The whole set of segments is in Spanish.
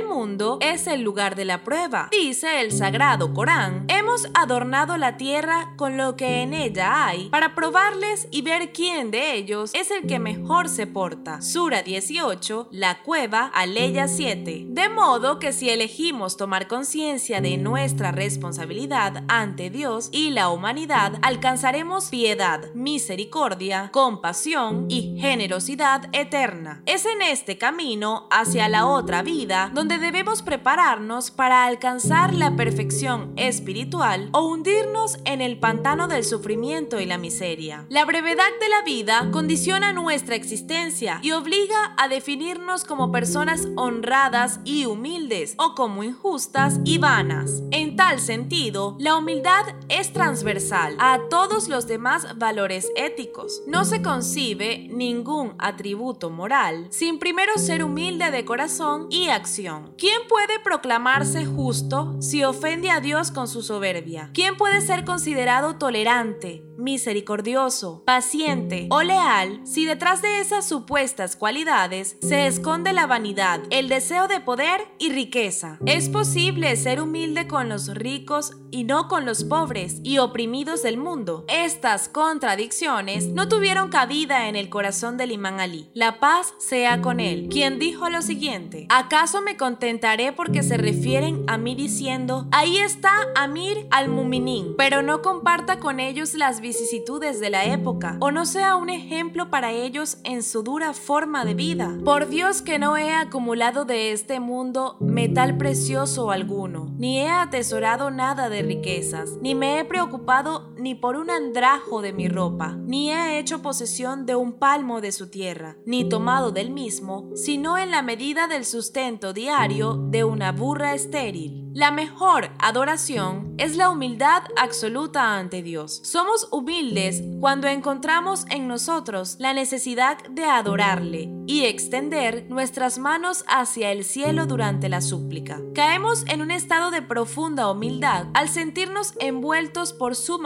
El mundo es el lugar de la prueba. Dice el sagrado Corán, hemos adornado la tierra con lo que en ella hay para probarles y ver quién de ellos es el que mejor se porta. Sura 18, la cueva, Aleya 7. De modo que si elegimos tomar conciencia de nuestra responsabilidad ante Dios y la humanidad, alcanzaremos piedad, misericordia, compasión y generosidad eterna. Es en este camino hacia la otra vida donde debemos prepararnos para alcanzar la perfección espiritual o hundirnos en el pantano del sufrimiento y la miseria. La brevedad de la vida condiciona nuestra existencia y obliga a definirnos como personas honradas y humildes o como injustas y vanas. En tal sentido, la humildad es transversal a todos los demás valores éticos. No se concibe ningún atributo moral sin primero ser humilde de corazón y acción. ¿Quién puede proclamarse justo si ofende a Dios con su soberbia? ¿Quién puede ser considerado tolerante, misericordioso, paciente o leal si detrás de esas supuestas cualidades se esconde la vanidad, el deseo de poder y riqueza? ¿Es posible ser humilde con los ricos y no con los pobres y oprimidos del mundo? Estas contradicciones no tuvieron cabida en el corazón del imán Ali. La paz sea con él, quien dijo lo siguiente, ¿acaso me contentaré porque se refieren a mí diciendo, ahí está Amir al-Muminin, pero no comparta con ellos las de la época, o no sea un ejemplo para ellos en su dura forma de vida. Por Dios que no he acumulado de este mundo metal precioso alguno, ni he atesorado nada de riquezas, ni me he preocupado ni por un andrajo de mi ropa, ni he hecho posesión de un palmo de su tierra, ni tomado del mismo, sino en la medida del sustento diario de una burra estéril. La mejor adoración es la humildad absoluta ante Dios. Somos humildes cuando encontramos en nosotros la necesidad de adorarle y extender nuestras manos hacia el cielo durante la súplica. Caemos en un estado de profunda humildad al sentirnos envueltos por su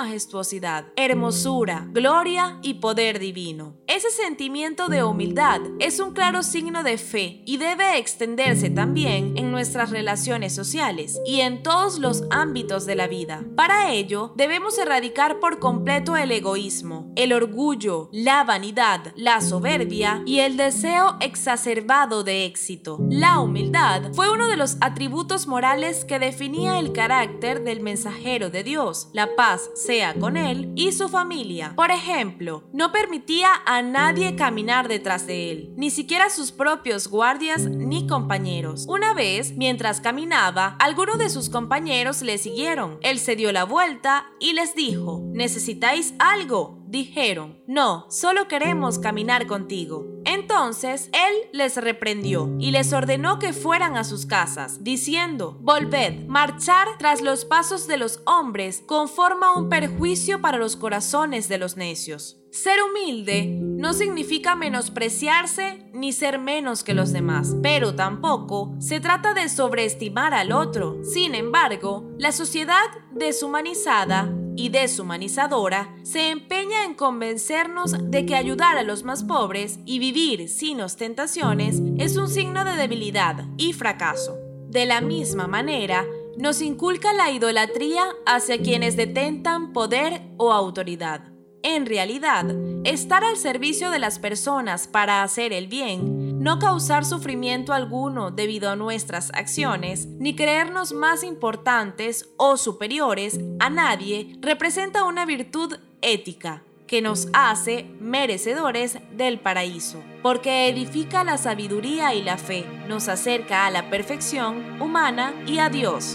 hermosura, gloria y poder divino. Ese sentimiento de humildad es un claro signo de fe y debe extenderse también en nuestras relaciones sociales y en todos los ámbitos de la vida. Para ello, debemos erradicar por completo el egoísmo, el orgullo, la vanidad, la soberbia y el deseo exacerbado de éxito. La humildad fue uno de los atributos morales que definía el carácter del mensajero de Dios, la paz sea con él y su familia. Por ejemplo, no permitía a nadie caminar detrás de él, ni siquiera sus propios guardias ni compañeros. Una vez, mientras caminaba, algún uno de sus compañeros le siguieron. Él se dio la vuelta y les dijo, ¿necesitáis algo? Dijeron, no, solo queremos caminar contigo. Entonces él les reprendió y les ordenó que fueran a sus casas, diciendo, Volved, marchar tras los pasos de los hombres conforma un perjuicio para los corazones de los necios. Ser humilde no significa menospreciarse ni ser menos que los demás, pero tampoco se trata de sobreestimar al otro. Sin embargo, la sociedad deshumanizada y deshumanizadora se empeña en convencernos de que ayudar a los más pobres y vivir sin ostentaciones es un signo de debilidad y fracaso. De la misma manera, nos inculca la idolatría hacia quienes detentan poder o autoridad. En realidad, estar al servicio de las personas para hacer el bien no causar sufrimiento alguno debido a nuestras acciones, ni creernos más importantes o superiores a nadie, representa una virtud ética que nos hace merecedores del paraíso, porque edifica la sabiduría y la fe, nos acerca a la perfección humana y a Dios.